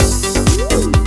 Uh!